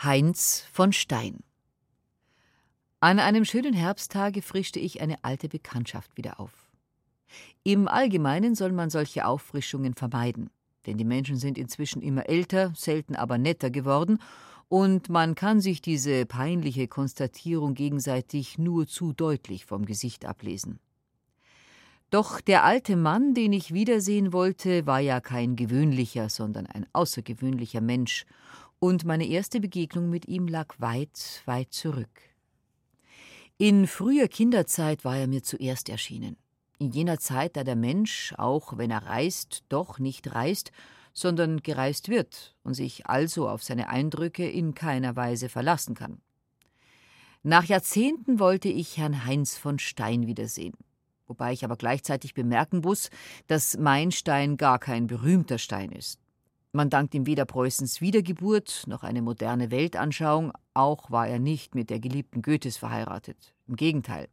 Heinz von Stein An einem schönen Herbsttage frischte ich eine alte Bekanntschaft wieder auf. Im Allgemeinen soll man solche Auffrischungen vermeiden, denn die Menschen sind inzwischen immer älter, selten aber netter geworden, und man kann sich diese peinliche Konstatierung gegenseitig nur zu deutlich vom Gesicht ablesen. Doch der alte Mann, den ich wiedersehen wollte, war ja kein gewöhnlicher, sondern ein außergewöhnlicher Mensch, und meine erste Begegnung mit ihm lag weit, weit zurück. In früher Kinderzeit war er mir zuerst erschienen. In jener Zeit, da der Mensch, auch wenn er reist, doch nicht reist, sondern gereist wird und sich also auf seine Eindrücke in keiner Weise verlassen kann. Nach Jahrzehnten wollte ich Herrn Heinz von Stein wiedersehen, wobei ich aber gleichzeitig bemerken muss, dass mein Stein gar kein berühmter Stein ist. Man dankt ihm weder Preußens Wiedergeburt noch eine moderne Weltanschauung, auch war er nicht mit der geliebten Goethes verheiratet. Im Gegenteil.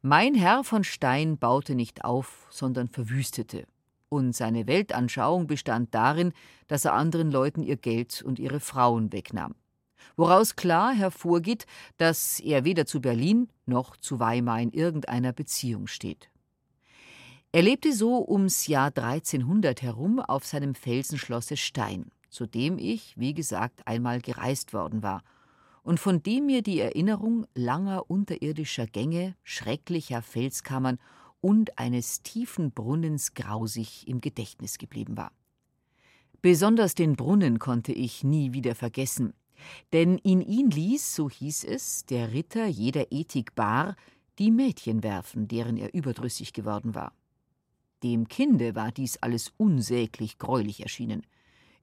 Mein Herr von Stein baute nicht auf, sondern verwüstete. Und seine Weltanschauung bestand darin, dass er anderen Leuten ihr Geld und ihre Frauen wegnahm. Woraus klar hervorgeht, dass er weder zu Berlin noch zu Weimar in irgendeiner Beziehung steht. Er lebte so ums Jahr 1300 herum auf seinem Felsenschlosse Stein, zu dem ich, wie gesagt, einmal gereist worden war und von dem mir die Erinnerung langer unterirdischer Gänge, schrecklicher Felskammern und eines tiefen Brunnens grausig im Gedächtnis geblieben war. Besonders den Brunnen konnte ich nie wieder vergessen, denn in ihn ließ, so hieß es, der Ritter jeder Ethik bar, die Mädchen werfen, deren er überdrüssig geworden war. Dem Kinde war dies alles unsäglich greulich erschienen.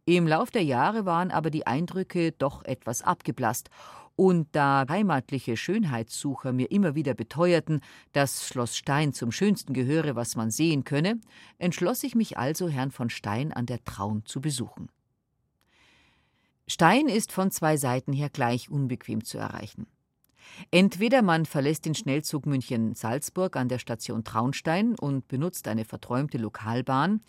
Im Lauf der Jahre waren aber die Eindrücke doch etwas abgeblasst, und da heimatliche Schönheitssucher mir immer wieder beteuerten, dass Schloss Stein zum Schönsten gehöre, was man sehen könne, entschloss ich mich also, Herrn von Stein an der Traun zu besuchen. Stein ist von zwei Seiten her gleich unbequem zu erreichen. Entweder man verlässt den Schnellzug München-Salzburg an der Station Traunstein und benutzt eine verträumte Lokalbahn,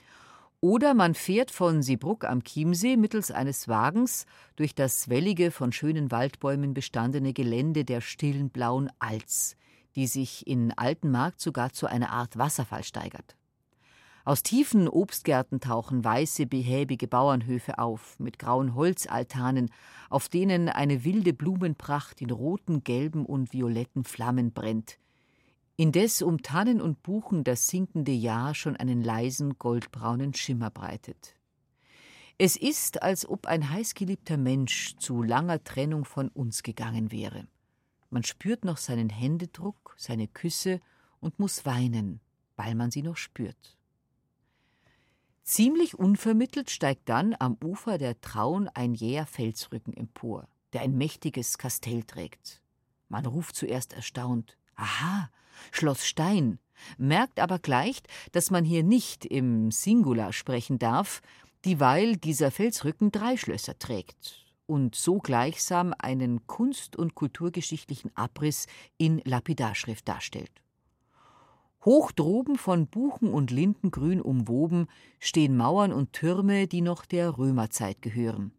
oder man fährt von Siebruck am Chiemsee mittels eines Wagens durch das wellige, von schönen Waldbäumen bestandene Gelände der stillen blauen Alz, die sich in Altenmarkt sogar zu einer Art Wasserfall steigert. Aus tiefen Obstgärten tauchen weiße, behäbige Bauernhöfe auf, mit grauen Holzaltanen, auf denen eine wilde Blumenpracht in roten, gelben und violetten Flammen brennt. Indes um Tannen und Buchen das sinkende Jahr schon einen leisen, goldbraunen Schimmer breitet. Es ist, als ob ein heißgeliebter Mensch zu langer Trennung von uns gegangen wäre. Man spürt noch seinen Händedruck, seine Küsse und muss weinen, weil man sie noch spürt. Ziemlich unvermittelt steigt dann am Ufer der Traun ein jäher Felsrücken empor, der ein mächtiges Kastell trägt. Man ruft zuerst erstaunt: Aha, Schloss Stein, merkt aber gleich, dass man hier nicht im Singular sprechen darf, dieweil dieser Felsrücken drei Schlösser trägt und so gleichsam einen kunst- und kulturgeschichtlichen Abriss in Lapidarschrift darstellt. Hoch droben von Buchen und Lindengrün umwoben stehen Mauern und Türme, die noch der Römerzeit gehören.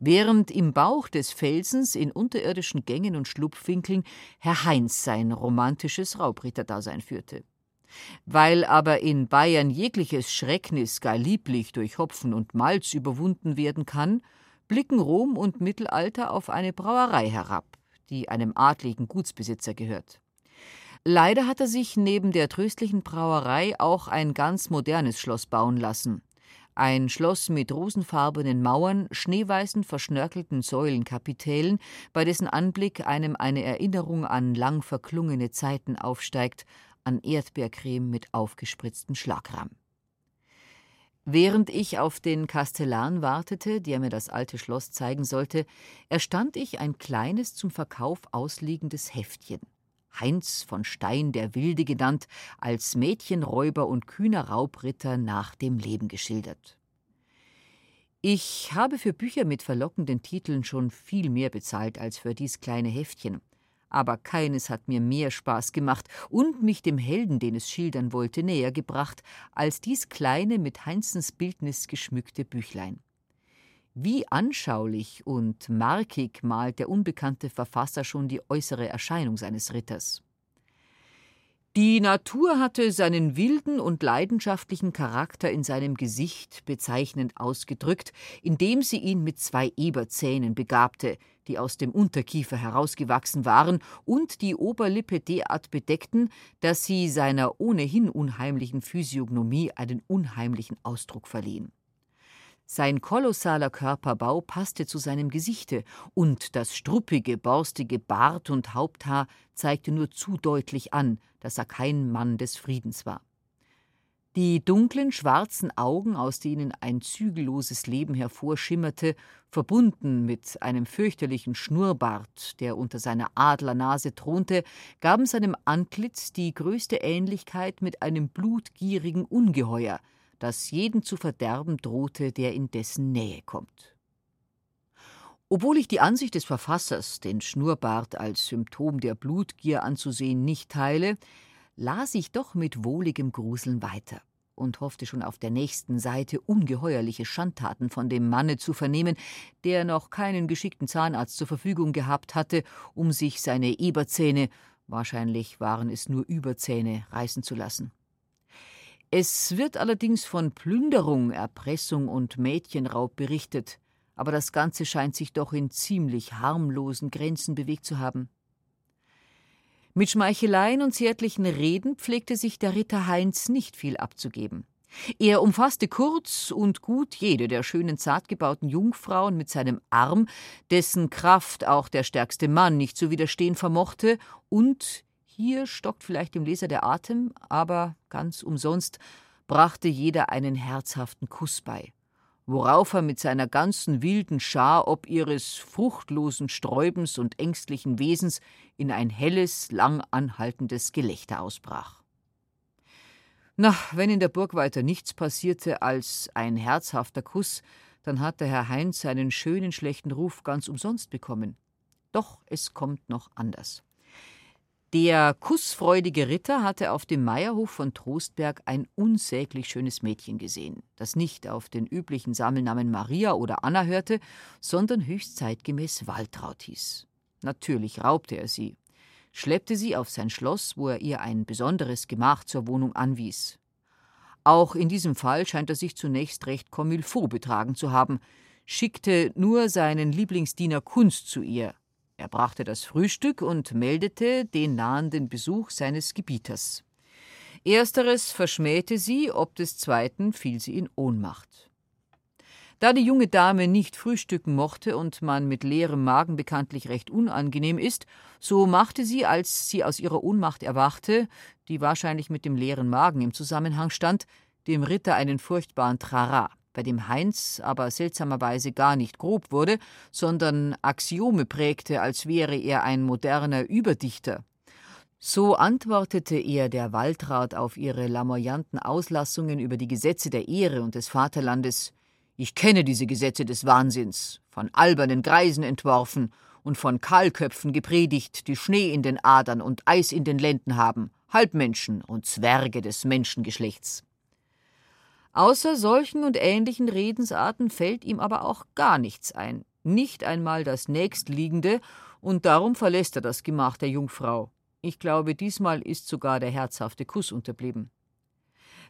Während im Bauch des Felsens in unterirdischen Gängen und Schlupfwinkeln Herr Heinz sein romantisches Raubritterdasein führte. Weil aber in Bayern jegliches Schrecknis gar lieblich durch Hopfen und Malz überwunden werden kann, blicken Rom und Mittelalter auf eine Brauerei herab, die einem adligen Gutsbesitzer gehört. Leider hat er sich neben der tröstlichen Brauerei auch ein ganz modernes Schloss bauen lassen. Ein Schloss mit rosenfarbenen Mauern, schneeweißen, verschnörkelten Säulenkapitellen, bei dessen Anblick einem eine Erinnerung an lang verklungene Zeiten aufsteigt, an Erdbeercreme mit aufgespritzten Schlagrahm. Während ich auf den Kastellan wartete, der mir das alte Schloss zeigen sollte, erstand ich ein kleines zum Verkauf ausliegendes Heftchen. Heinz von Stein der Wilde genannt, als Mädchenräuber und kühner Raubritter nach dem Leben geschildert. Ich habe für Bücher mit verlockenden Titeln schon viel mehr bezahlt als für dies kleine Heftchen, aber keines hat mir mehr Spaß gemacht und mich dem Helden, den es schildern wollte, näher gebracht, als dies kleine, mit Heinzens Bildnis geschmückte Büchlein. Wie anschaulich und markig malt der unbekannte Verfasser schon die äußere Erscheinung seines Ritters. Die Natur hatte seinen wilden und leidenschaftlichen Charakter in seinem Gesicht bezeichnend ausgedrückt, indem sie ihn mit zwei Eberzähnen begabte, die aus dem Unterkiefer herausgewachsen waren und die Oberlippe derart bedeckten, dass sie seiner ohnehin unheimlichen Physiognomie einen unheimlichen Ausdruck verliehen. Sein kolossaler Körperbau passte zu seinem Gesichte, und das struppige, borstige Bart und Haupthaar zeigte nur zu deutlich an, dass er kein Mann des Friedens war. Die dunklen, schwarzen Augen, aus denen ein zügelloses Leben hervorschimmerte, verbunden mit einem fürchterlichen Schnurrbart, der unter seiner Adlernase thronte, gaben seinem Antlitz die größte Ähnlichkeit mit einem blutgierigen Ungeheuer, das jeden zu verderben drohte, der in dessen Nähe kommt. Obwohl ich die Ansicht des Verfassers, den Schnurrbart als Symptom der Blutgier anzusehen, nicht teile, las ich doch mit wohligem Gruseln weiter und hoffte schon auf der nächsten Seite ungeheuerliche Schandtaten von dem Manne zu vernehmen, der noch keinen geschickten Zahnarzt zur Verfügung gehabt hatte, um sich seine Eberzähne, wahrscheinlich waren es nur Überzähne, reißen zu lassen. Es wird allerdings von Plünderung, Erpressung und Mädchenraub berichtet, aber das Ganze scheint sich doch in ziemlich harmlosen Grenzen bewegt zu haben. Mit Schmeicheleien und zärtlichen Reden pflegte sich der Ritter Heinz nicht viel abzugeben. Er umfasste kurz und gut jede der schönen zartgebauten Jungfrauen mit seinem Arm, dessen Kraft auch der stärkste Mann nicht zu widerstehen vermochte, und hier stockt vielleicht dem Leser der Atem, aber ganz umsonst brachte jeder einen herzhaften Kuss bei, worauf er mit seiner ganzen wilden Schar ob ihres fruchtlosen Sträubens und ängstlichen Wesens in ein helles, lang anhaltendes Gelächter ausbrach. Na, wenn in der Burg weiter nichts passierte als ein herzhafter Kuss, dann hatte Herr Heinz seinen schönen schlechten Ruf ganz umsonst bekommen. Doch es kommt noch anders. Der kussfreudige Ritter hatte auf dem Meierhof von Trostberg ein unsäglich schönes Mädchen gesehen, das nicht auf den üblichen Sammelnamen Maria oder Anna hörte, sondern höchst zeitgemäß Waltraud hieß. Natürlich raubte er sie, schleppte sie auf sein Schloss, wo er ihr ein besonderes Gemach zur Wohnung anwies. Auch in diesem Fall scheint er sich zunächst recht comme il faut betragen zu haben, schickte nur seinen Lieblingsdiener Kunst zu ihr, er brachte das Frühstück und meldete den nahenden Besuch seines Gebieters. Ersteres verschmähte sie, ob des zweiten fiel sie in Ohnmacht. Da die junge Dame nicht frühstücken mochte und man mit leerem Magen bekanntlich recht unangenehm ist, so machte sie, als sie aus ihrer Ohnmacht erwachte, die wahrscheinlich mit dem leeren Magen im Zusammenhang stand, dem Ritter einen furchtbaren Trara bei dem Heinz aber seltsamerweise gar nicht grob wurde, sondern Axiome prägte, als wäre er ein moderner Überdichter. So antwortete er der Waltraud auf ihre lamoyanten Auslassungen über die Gesetze der Ehre und des Vaterlandes. Ich kenne diese Gesetze des Wahnsinns, von albernen Greisen entworfen und von Kahlköpfen gepredigt, die Schnee in den Adern und Eis in den Lenden haben, Halbmenschen und Zwerge des Menschengeschlechts. Außer solchen und ähnlichen Redensarten fällt ihm aber auch gar nichts ein, nicht einmal das nächstliegende, und darum verlässt er das Gemach der Jungfrau. Ich glaube, diesmal ist sogar der herzhafte Kuss unterblieben.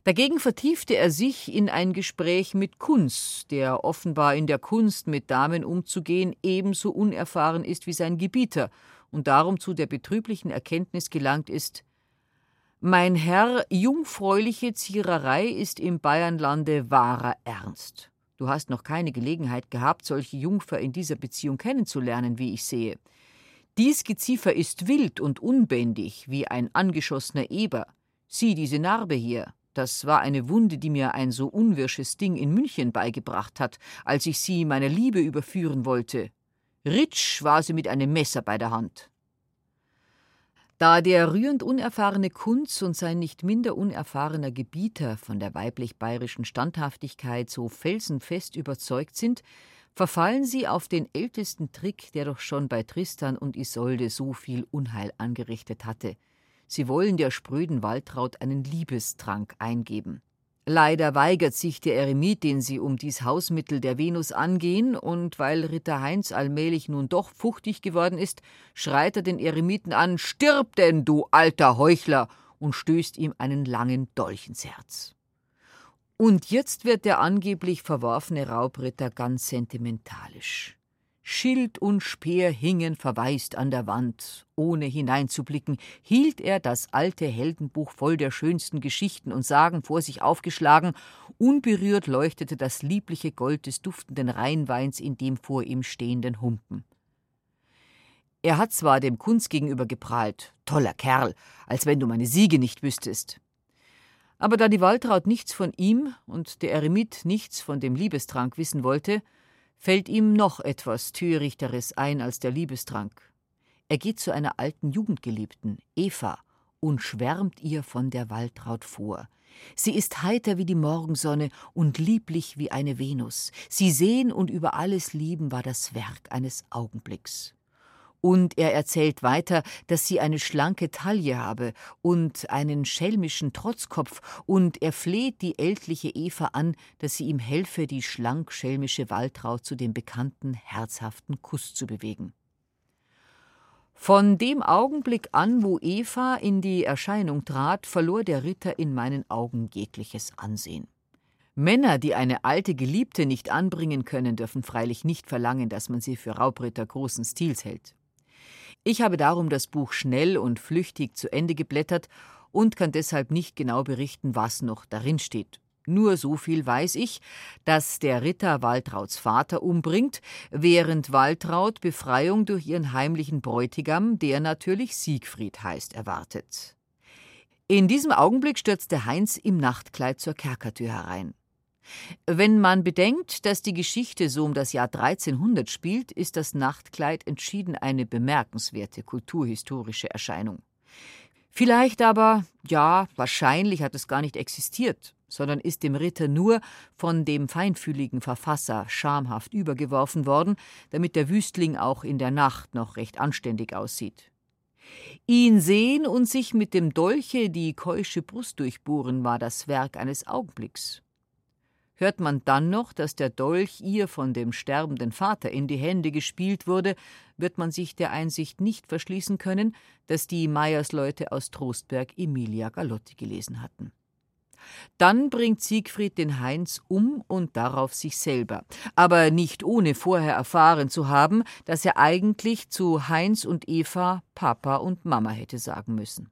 Dagegen vertiefte er sich in ein Gespräch mit Kunz, der offenbar in der Kunst mit Damen umzugehen ebenso unerfahren ist wie sein Gebieter und darum zu der betrüblichen Erkenntnis gelangt ist, mein Herr, jungfräuliche Ziererei ist im Bayernlande wahrer Ernst. Du hast noch keine Gelegenheit gehabt, solche Jungfer in dieser Beziehung kennenzulernen, wie ich sehe. Dies Geziefer ist wild und unbändig, wie ein angeschossener Eber. Sieh diese Narbe hier. Das war eine Wunde, die mir ein so unwirsches Ding in München beigebracht hat, als ich sie meiner Liebe überführen wollte. Ritsch war sie mit einem Messer bei der Hand. Da der rührend unerfahrene Kunz und sein nicht minder unerfahrener Gebieter von der weiblich-bayerischen Standhaftigkeit so felsenfest überzeugt sind, verfallen sie auf den ältesten Trick, der doch schon bei Tristan und Isolde so viel Unheil angerichtet hatte. Sie wollen der spröden Waltraud einen Liebestrank eingeben. Leider weigert sich der Eremit, den sie um dies Hausmittel der Venus angehen, und weil Ritter Heinz allmählich nun doch fuchtig geworden ist, schreit er den Eremiten an: Stirb denn, du alter Heuchler! und stößt ihm einen langen Dolch ins Herz. Und jetzt wird der angeblich verworfene Raubritter ganz sentimentalisch. Schild und Speer hingen verwaist an der Wand. Ohne hineinzublicken, hielt er das alte Heldenbuch voll der schönsten Geschichten und Sagen vor sich aufgeschlagen. Unberührt leuchtete das liebliche Gold des duftenden Rheinweins in dem vor ihm stehenden Humpen. Er hat zwar dem Kunz gegenüber geprahlt, toller Kerl, als wenn du meine Siege nicht wüsstest. Aber da die Waltraud nichts von ihm und der Eremit nichts von dem Liebestrank wissen wollte, fällt ihm noch etwas Törichteres ein als der Liebestrank. Er geht zu einer alten Jugendgeliebten, Eva, und schwärmt ihr von der Waltraud vor. Sie ist heiter wie die Morgensonne und lieblich wie eine Venus. Sie sehen und über alles lieben war das Werk eines Augenblicks. Und er erzählt weiter, dass sie eine schlanke Taille habe und einen schelmischen Trotzkopf, und er fleht die ältliche Eva an, dass sie ihm helfe, die schlank-schelmische Waltraud zu dem bekannten, herzhaften Kuss zu bewegen. Von dem Augenblick an, wo Eva in die Erscheinung trat, verlor der Ritter in meinen Augen jegliches Ansehen. Männer, die eine alte Geliebte nicht anbringen können, dürfen freilich nicht verlangen, dass man sie für Raubritter großen Stils hält. Ich habe darum das Buch schnell und flüchtig zu Ende geblättert und kann deshalb nicht genau berichten, was noch darin steht. Nur so viel weiß ich, dass der Ritter Waltrauds Vater umbringt, während Waltraud Befreiung durch ihren heimlichen Bräutigam, der natürlich Siegfried heißt, erwartet. In diesem Augenblick stürzte Heinz im Nachtkleid zur Kerkertür herein. Wenn man bedenkt, dass die Geschichte so um das Jahr 1300 spielt, ist das Nachtkleid entschieden eine bemerkenswerte kulturhistorische Erscheinung. Vielleicht aber, ja, wahrscheinlich hat es gar nicht existiert, sondern ist dem Ritter nur von dem feinfühligen Verfasser schamhaft übergeworfen worden, damit der Wüstling auch in der Nacht noch recht anständig aussieht. Ihn sehen und sich mit dem Dolche die keusche Brust durchbohren war das Werk eines Augenblicks. Hört man dann noch, dass der Dolch ihr von dem sterbenden Vater in die Hände gespielt wurde, wird man sich der Einsicht nicht verschließen können, dass die Meiersleute aus Trostberg Emilia Galotti gelesen hatten. Dann bringt Siegfried den Heinz um und darauf sich selber, aber nicht ohne vorher erfahren zu haben, dass er eigentlich zu Heinz und Eva Papa und Mama hätte sagen müssen.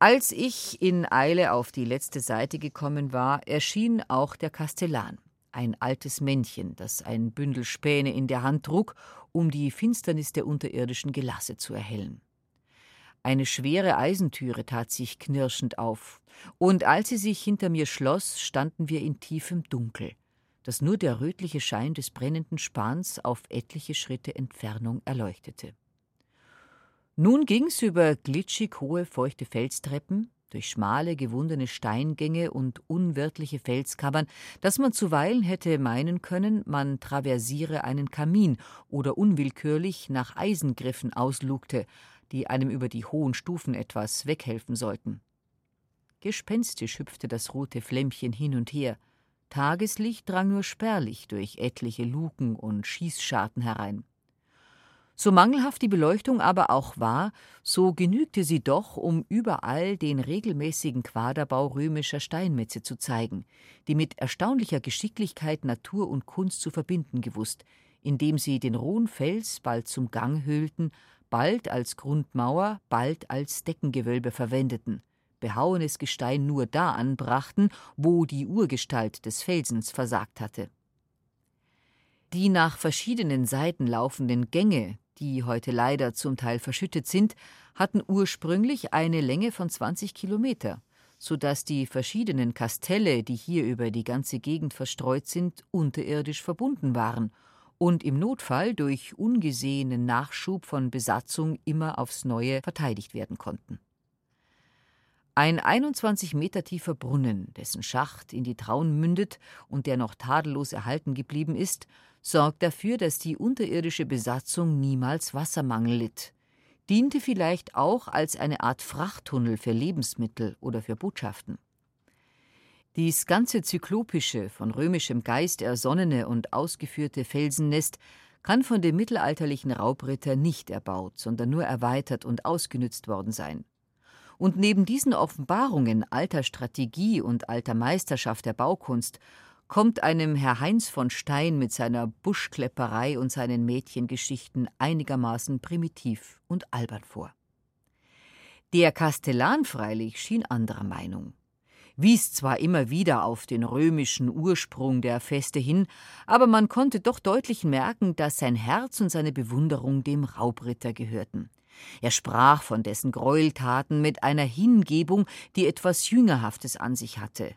Als ich in Eile auf die letzte Seite gekommen war, erschien auch der Kastellan, ein altes Männchen, das ein Bündel Späne in der Hand trug, um die Finsternis der unterirdischen Gelasse zu erhellen. Eine schwere Eisentüre tat sich knirschend auf, und als sie sich hinter mir schloss, standen wir in tiefem Dunkel, das nur der rötliche Schein des brennenden Spans auf etliche Schritte Entfernung erleuchtete. Nun ging's über glitschig hohe, feuchte Felstreppen, durch schmale, gewundene Steingänge und unwirtliche Felskammern, dass man zuweilen hätte meinen können, man traversiere einen Kamin oder unwillkürlich nach Eisengriffen auslugte, die einem über die hohen Stufen etwas weghelfen sollten. Gespenstisch hüpfte das rote Flämmchen hin und her. Tageslicht drang nur spärlich durch etliche Luken und Schießscharten herein. So mangelhaft die Beleuchtung aber auch war, so genügte sie doch, um überall den regelmäßigen Quaderbau römischer Steinmetze zu zeigen, die mit erstaunlicher Geschicklichkeit Natur und Kunst zu verbinden gewusst, indem sie den rohen Fels bald zum Gang hüllten, bald als Grundmauer, bald als Deckengewölbe verwendeten, behauenes Gestein nur da anbrachten, wo die Urgestalt des Felsens versagt hatte. Die nach verschiedenen Seiten laufenden Gänge, die heute leider zum Teil verschüttet sind, hatten ursprünglich eine Länge von 20 Kilometer, so dass die verschiedenen Kastelle, die hier über die ganze Gegend verstreut sind, unterirdisch verbunden waren und im Notfall durch ungesehenen Nachschub von Besatzung immer aufs Neue verteidigt werden konnten. Ein 21 Meter tiefer Brunnen, dessen Schacht in die Traun mündet und der noch tadellos erhalten geblieben ist, sorgt dafür, dass die unterirdische Besatzung niemals Wassermangel litt, diente vielleicht auch als eine Art Frachttunnel für Lebensmittel oder für Botschaften. Dies ganze zyklopische, von römischem Geist ersonnene und ausgeführte Felsennest kann von dem mittelalterlichen Raubritter nicht erbaut, sondern nur erweitert und ausgenützt worden sein. Und neben diesen Offenbarungen alter Strategie und alter Meisterschaft der Baukunst kommt einem Herr Heinz von Stein mit seiner Buschklepperei und seinen Mädchengeschichten einigermaßen primitiv und albern vor. Der Kastellan freilich schien anderer Meinung wies zwar immer wieder auf den römischen Ursprung der Feste hin, aber man konnte doch deutlich merken, dass sein Herz und seine Bewunderung dem Raubritter gehörten. Er sprach von dessen Gräueltaten mit einer Hingebung, die etwas Jüngerhaftes an sich hatte.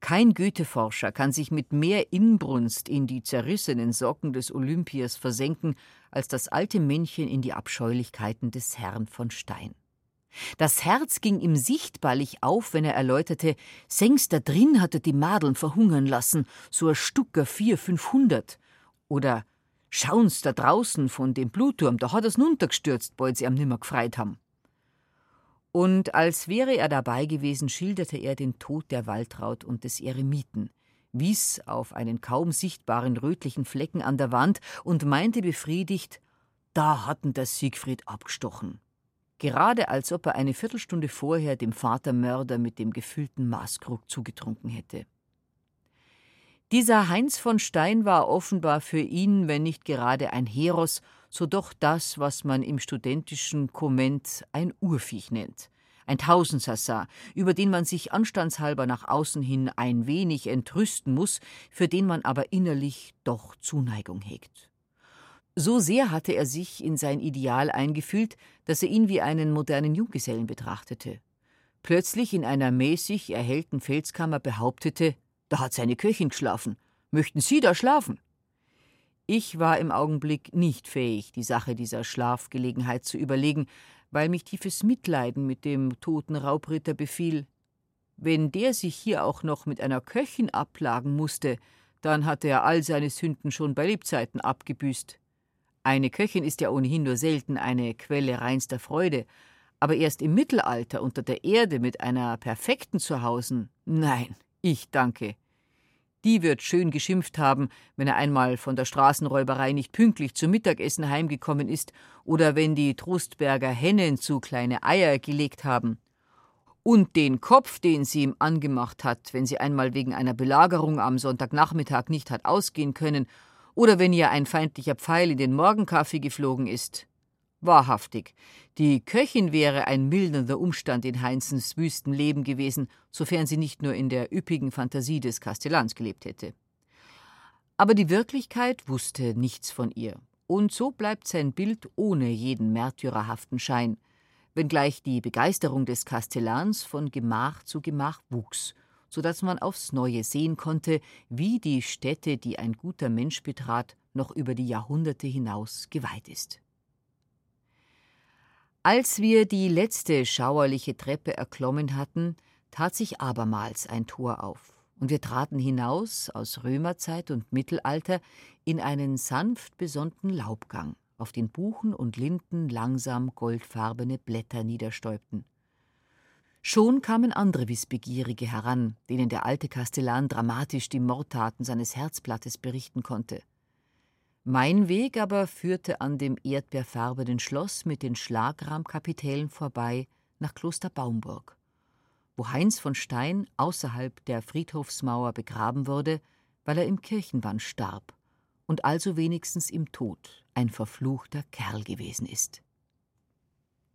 Kein Goetheforscher kann sich mit mehr Inbrunst in die zerrissenen Socken des Olympiers versenken, als das alte Männchen in die Abscheulichkeiten des Herrn von Stein. Das Herz ging ihm sichtbarlich auf, wenn er erläuterte, Sengs da drin hatte die Madeln verhungern lassen, so a Stucker vier, fünfhundert. Oder Schauen's da draußen von dem Blutturm, da hat er's nuntergestürzt, bald sie am nimmer gefreit haben. Und als wäre er dabei gewesen, schilderte er den Tod der Waltraud und des Eremiten, wies auf einen kaum sichtbaren rötlichen Flecken an der Wand und meinte befriedigt, da hatten der Siegfried abgestochen gerade als ob er eine Viertelstunde vorher dem Vatermörder mit dem gefüllten Maßkrug zugetrunken hätte. Dieser Heinz von Stein war offenbar für ihn, wenn nicht gerade ein Heros, so doch das, was man im studentischen Komment ein Urviech nennt. Ein Tausendsassa, über den man sich anstandshalber nach außen hin ein wenig entrüsten muss, für den man aber innerlich doch Zuneigung hegt. So sehr hatte er sich in sein Ideal eingefühlt, dass er ihn wie einen modernen Junggesellen betrachtete. Plötzlich in einer mäßig erhellten Felskammer behauptete, da hat seine Köchin geschlafen. Möchten Sie da schlafen? Ich war im Augenblick nicht fähig, die Sache dieser Schlafgelegenheit zu überlegen, weil mich tiefes Mitleiden mit dem toten Raubritter befiel. Wenn der sich hier auch noch mit einer Köchin abplagen musste, dann hatte er all seine Sünden schon bei Lebzeiten abgebüßt. Eine Köchin ist ja ohnehin nur selten eine Quelle reinster Freude, aber erst im Mittelalter unter der Erde mit einer perfekten Zuhausen, nein, ich danke. Die wird schön geschimpft haben, wenn er einmal von der Straßenräuberei nicht pünktlich zum Mittagessen heimgekommen ist oder wenn die Trostberger Hennen zu kleine Eier gelegt haben. Und den Kopf, den sie ihm angemacht hat, wenn sie einmal wegen einer Belagerung am Sonntagnachmittag nicht hat ausgehen können oder wenn ihr ein feindlicher Pfeil in den Morgenkaffee geflogen ist. Wahrhaftig, die Köchin wäre ein mildernder Umstand in Heinzens wüsten Leben gewesen, sofern sie nicht nur in der üppigen Fantasie des Kastellans gelebt hätte. Aber die Wirklichkeit wusste nichts von ihr, und so bleibt sein Bild ohne jeden märtyrerhaften Schein, wenngleich die Begeisterung des Kastellans von Gemach zu Gemach wuchs so dass man aufs Neue sehen konnte, wie die Stätte, die ein guter Mensch betrat, noch über die Jahrhunderte hinaus geweiht ist. Als wir die letzte schauerliche Treppe erklommen hatten, tat sich abermals ein Tor auf, und wir traten hinaus aus Römerzeit und Mittelalter in einen sanft besonnten Laubgang, auf den Buchen und Linden langsam goldfarbene Blätter niederstäubten. Schon kamen andere Wissbegierige heran, denen der alte Kastellan dramatisch die Mordtaten seines Herzblattes berichten konnte. Mein Weg aber führte an dem erdbeerfarbenen Schloss mit den Schlagrahmkapitellen vorbei nach Kloster Baumburg, wo Heinz von Stein außerhalb der Friedhofsmauer begraben wurde, weil er im Kirchenbann starb und also wenigstens im Tod ein verfluchter Kerl gewesen ist.